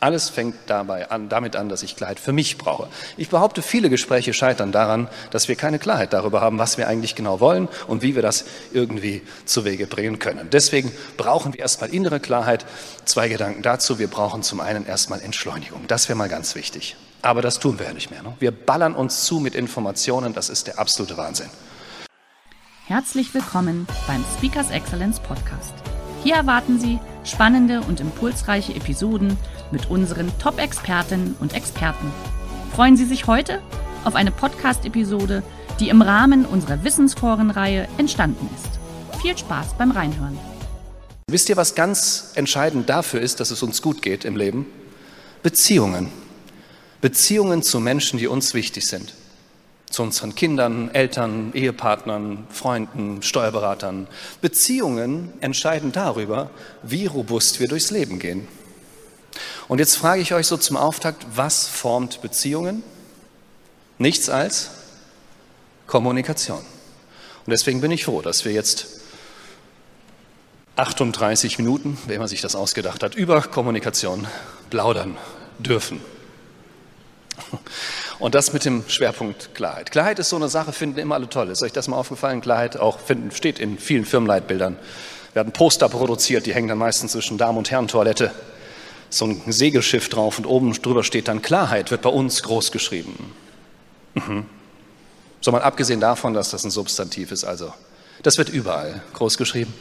Alles fängt dabei an, damit an, dass ich Klarheit für mich brauche. Ich behaupte, viele Gespräche scheitern daran, dass wir keine Klarheit darüber haben, was wir eigentlich genau wollen und wie wir das irgendwie zu Wege bringen können. Deswegen brauchen wir erstmal innere Klarheit. Zwei Gedanken dazu. Wir brauchen zum einen erstmal Entschleunigung. Das wäre mal ganz wichtig. Aber das tun wir ja nicht mehr. Ne? Wir ballern uns zu mit Informationen. Das ist der absolute Wahnsinn. Herzlich willkommen beim Speakers Excellence Podcast. Hier erwarten Sie spannende und impulsreiche Episoden mit unseren Top-Expertinnen und Experten. Freuen Sie sich heute auf eine Podcast-Episode, die im Rahmen unserer Wissensforenreihe entstanden ist. Viel Spaß beim Reinhören. Wisst ihr, was ganz entscheidend dafür ist, dass es uns gut geht im Leben? Beziehungen. Beziehungen zu Menschen, die uns wichtig sind. Zu unseren Kindern, Eltern, Ehepartnern, Freunden, Steuerberatern. Beziehungen entscheiden darüber, wie robust wir durchs Leben gehen. Und jetzt frage ich euch so zum Auftakt, was formt Beziehungen? Nichts als Kommunikation. Und deswegen bin ich froh, dass wir jetzt 38 Minuten, wer immer sich das ausgedacht hat, über Kommunikation plaudern dürfen. Und das mit dem Schwerpunkt Klarheit. Klarheit ist so eine Sache, finden immer alle toll. Ist euch das mal aufgefallen? Klarheit auch finden, steht in vielen Firmenleitbildern. Wir werden Poster produziert, die hängen dann meistens zwischen Damen- und Herren-Toilette so ein Segelschiff drauf und oben drüber steht dann Klarheit, wird bei uns groß geschrieben. Mhm. So mal abgesehen davon, dass das ein Substantiv ist, also das wird überall groß geschrieben.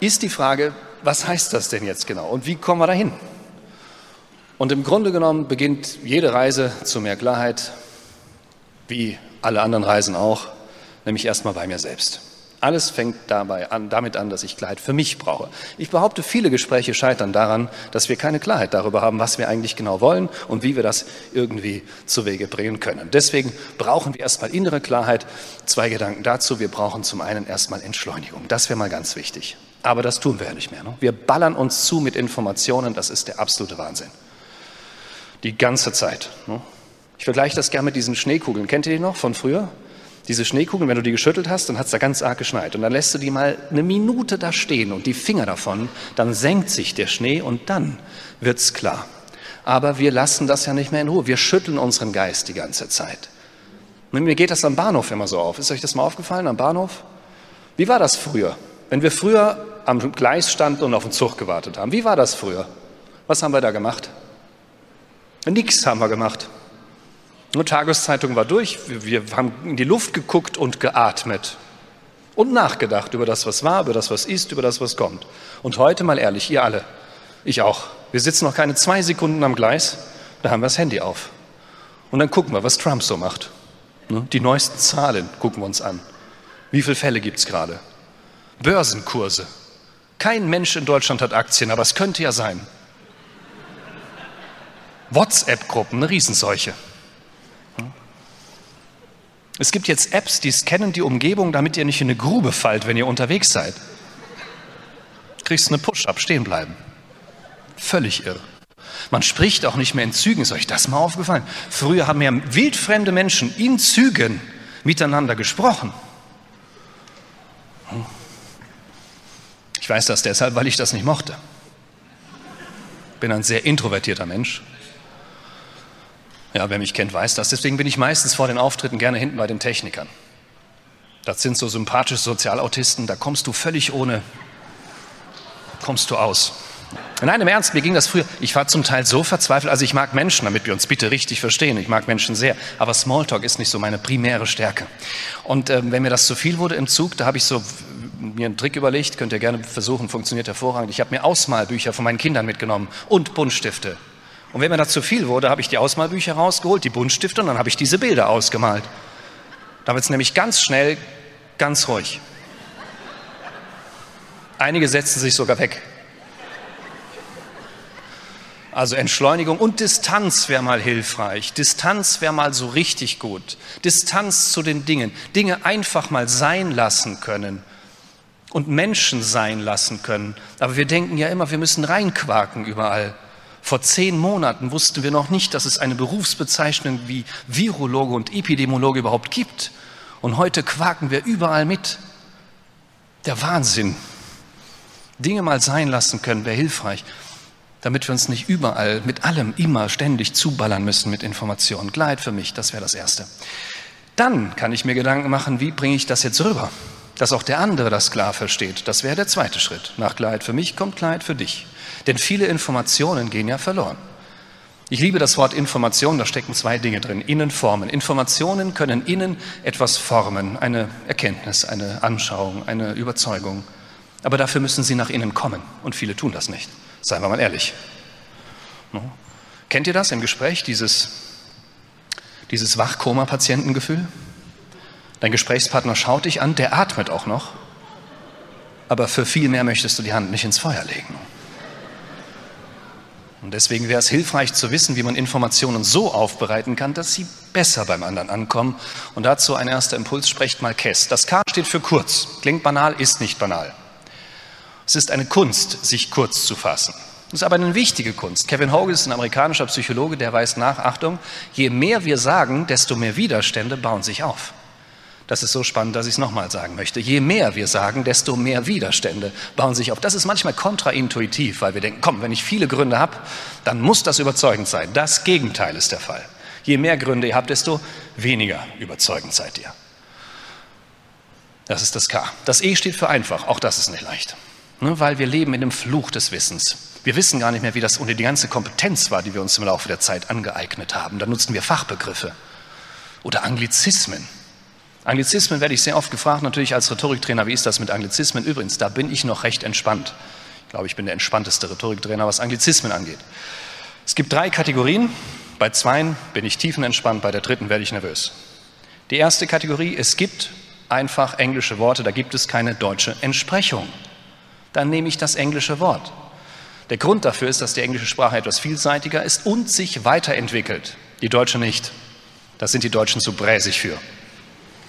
Ist die Frage, was heißt das denn jetzt genau und wie kommen wir dahin? Und im Grunde genommen beginnt jede Reise zu mehr Klarheit, wie alle anderen Reisen auch, nämlich erstmal bei mir selbst. Alles fängt dabei an, damit an, dass ich Klarheit für mich brauche. Ich behaupte, viele Gespräche scheitern daran, dass wir keine Klarheit darüber haben, was wir eigentlich genau wollen und wie wir das irgendwie zu Wege bringen können. Deswegen brauchen wir erstmal innere Klarheit. Zwei Gedanken dazu. Wir brauchen zum einen erstmal Entschleunigung. Das wäre mal ganz wichtig. Aber das tun wir ja nicht mehr. Ne? Wir ballern uns zu mit Informationen. Das ist der absolute Wahnsinn. Die ganze Zeit. Ne? Ich vergleiche das gerne mit diesen Schneekugeln. Kennt ihr die noch von früher? Diese Schneekugeln, wenn du die geschüttelt hast, dann hat es da ganz arg geschneit. Und dann lässt du die mal eine Minute da stehen und die Finger davon, dann senkt sich der Schnee und dann wird's klar. Aber wir lassen das ja nicht mehr in Ruhe. Wir schütteln unseren Geist die ganze Zeit. Und mir geht das am Bahnhof immer so auf. Ist euch das mal aufgefallen am Bahnhof? Wie war das früher? Wenn wir früher am Gleis standen und auf den Zug gewartet haben, wie war das früher? Was haben wir da gemacht? Nichts haben wir gemacht. Eine Tageszeitung war durch, wir haben in die Luft geguckt und geatmet und nachgedacht über das, was war, über das, was ist, über das, was kommt. Und heute mal ehrlich, ihr alle, ich auch, wir sitzen noch keine zwei Sekunden am Gleis, da haben wir das Handy auf. Und dann gucken wir, was Trump so macht. Ne? Die neuesten Zahlen gucken wir uns an. Wie viele Fälle gibt es gerade? Börsenkurse. Kein Mensch in Deutschland hat Aktien, aber es könnte ja sein. WhatsApp-Gruppen, eine Riesenseuche. Es gibt jetzt Apps, die scannen die Umgebung, damit ihr nicht in eine Grube fallt, wenn ihr unterwegs seid. Kriegst eine Push-up, stehen bleiben. Völlig irre. Man spricht auch nicht mehr in Zügen. Ist euch das mal aufgefallen? Früher haben ja wildfremde Menschen in Zügen miteinander gesprochen. Ich weiß das deshalb, weil ich das nicht mochte. Bin ein sehr introvertierter Mensch ja, wer mich kennt, weiß das. Deswegen bin ich meistens vor den Auftritten gerne hinten bei den Technikern. Das sind so sympathische Sozialautisten, da kommst du völlig ohne, kommst du aus. Nein, im Ernst, mir ging das früher. Ich war zum Teil so verzweifelt. Also ich mag Menschen, damit wir uns bitte richtig verstehen. Ich mag Menschen sehr. Aber Smalltalk ist nicht so meine primäre Stärke. Und äh, wenn mir das zu viel wurde im Zug, da habe ich so mir einen Trick überlegt. Könnt ihr gerne versuchen, funktioniert hervorragend. Ich habe mir Ausmalbücher von meinen Kindern mitgenommen und Buntstifte. Und wenn mir das zu viel wurde, habe ich die Ausmalbücher rausgeholt, die Buntstifte und dann habe ich diese Bilder ausgemalt. Da wird es nämlich ganz schnell ganz ruhig. Einige setzen sich sogar weg. Also Entschleunigung und Distanz wäre mal hilfreich. Distanz wäre mal so richtig gut. Distanz zu den Dingen. Dinge einfach mal sein lassen können und Menschen sein lassen können. Aber wir denken ja immer, wir müssen reinquaken überall. Vor zehn Monaten wussten wir noch nicht, dass es eine Berufsbezeichnung wie Virologe und Epidemiologe überhaupt gibt. Und heute quaken wir überall mit. Der Wahnsinn. Dinge mal sein lassen können, wäre hilfreich damit wir uns nicht überall mit allem immer ständig zuballern müssen mit Informationen. Gleit für mich, das wäre das Erste. Dann kann ich mir Gedanken machen, wie bringe ich das jetzt rüber, dass auch der andere das klar versteht. Das wäre der zweite Schritt. Nach Gleit für mich kommt Gleit für dich. Denn viele Informationen gehen ja verloren. Ich liebe das Wort Information, da stecken zwei Dinge drin. Innen formen. Informationen können innen etwas formen, eine Erkenntnis, eine Anschauung, eine Überzeugung. Aber dafür müssen sie nach innen kommen und viele tun das nicht. Seien wir mal ehrlich. No? Kennt ihr das im Gespräch, dieses, dieses Wachkoma-Patientengefühl? Dein Gesprächspartner schaut dich an, der atmet auch noch, aber für viel mehr möchtest du die Hand nicht ins Feuer legen. Und deswegen wäre es hilfreich zu wissen, wie man Informationen so aufbereiten kann, dass sie besser beim anderen ankommen. Und dazu ein erster Impuls, sprecht mal KESS. Das K steht für kurz. Klingt banal, ist nicht banal. Es ist eine Kunst, sich kurz zu fassen. Es ist aber eine wichtige Kunst. Kevin Hogan ist ein amerikanischer Psychologe, der weist nach, Achtung, je mehr wir sagen, desto mehr Widerstände bauen sich auf. Das ist so spannend, dass ich es nochmal sagen möchte. Je mehr wir sagen, desto mehr Widerstände bauen sich auf. Das ist manchmal kontraintuitiv, weil wir denken, komm, wenn ich viele Gründe habe, dann muss das überzeugend sein. Das Gegenteil ist der Fall. Je mehr Gründe ihr habt, desto weniger überzeugend seid ihr. Das ist das K. Das E steht für einfach. Auch das ist nicht leicht ne, weil wir leben in dem Fluch des Wissens. Wir wissen gar nicht mehr, wie das ohne die ganze Kompetenz war, die wir uns im Laufe der Zeit angeeignet haben. Da nutzen wir Fachbegriffe oder Anglizismen. Anglizismen werde ich sehr oft gefragt, natürlich als Rhetoriktrainer, wie ist das mit Anglizismen? Übrigens, da bin ich noch recht entspannt. Ich glaube, ich bin der entspannteste Rhetoriktrainer, was Anglizismen angeht. Es gibt drei Kategorien. Bei zweien bin ich tiefenentspannt, bei der dritten werde ich nervös. Die erste Kategorie, es gibt einfach englische Worte, da gibt es keine deutsche Entsprechung dann nehme ich das englische Wort. Der Grund dafür ist, dass die englische Sprache etwas vielseitiger ist und sich weiterentwickelt. Die deutsche nicht. Da sind die Deutschen zu bräsig für.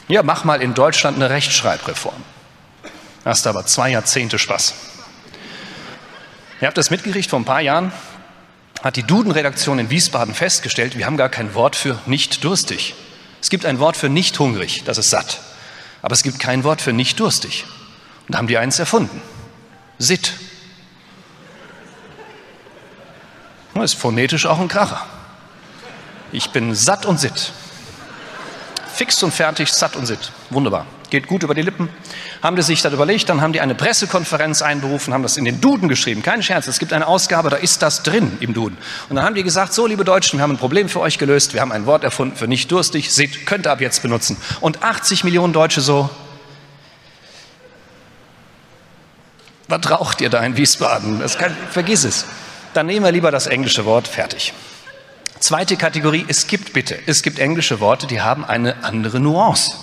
Ja, mach mal in Deutschland eine Rechtschreibreform. Hast aber zwei Jahrzehnte Spaß. Ihr habt das mitgekriegt, vor ein paar Jahren hat die Duden-Redaktion in Wiesbaden festgestellt, wir haben gar kein Wort für nicht durstig. Es gibt ein Wort für nicht hungrig, das ist satt. Aber es gibt kein Wort für nicht durstig. Und da haben die eins erfunden. Sitt. Das ist phonetisch auch ein Kracher. Ich bin satt und sitt. Fix und fertig, satt und sitt. Wunderbar. Geht gut über die Lippen. Haben die sich das überlegt, dann haben die eine Pressekonferenz einberufen, haben das in den Duden geschrieben. Kein Scherz, es gibt eine Ausgabe, da ist das drin im Duden. Und dann haben die gesagt, so liebe Deutschen, wir haben ein Problem für euch gelöst, wir haben ein Wort erfunden für nicht durstig, Sitt, könnt ihr ab jetzt benutzen. Und 80 Millionen Deutsche so, Was raucht ihr da in Wiesbaden? Das kann, vergiss es. Dann nehmen wir lieber das englische Wort, fertig. Zweite Kategorie, es gibt bitte, es gibt englische Worte, die haben eine andere Nuance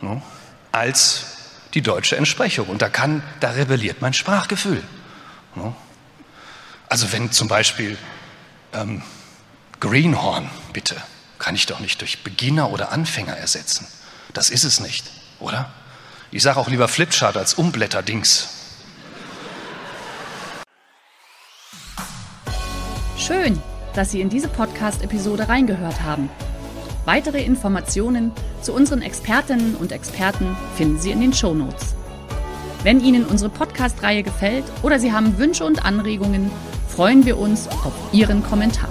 no, als die deutsche Entsprechung. Und da kann, da rebelliert mein Sprachgefühl. No. Also wenn zum Beispiel ähm, Greenhorn, bitte, kann ich doch nicht durch Beginner oder Anfänger ersetzen. Das ist es nicht, oder? Ich sage auch lieber Flipchart als Umblätterdings. Schön, dass Sie in diese Podcast-Episode reingehört haben. Weitere Informationen zu unseren Expertinnen und Experten finden Sie in den Show Notes. Wenn Ihnen unsere Podcast-Reihe gefällt oder Sie haben Wünsche und Anregungen, freuen wir uns auf Ihren Kommentar.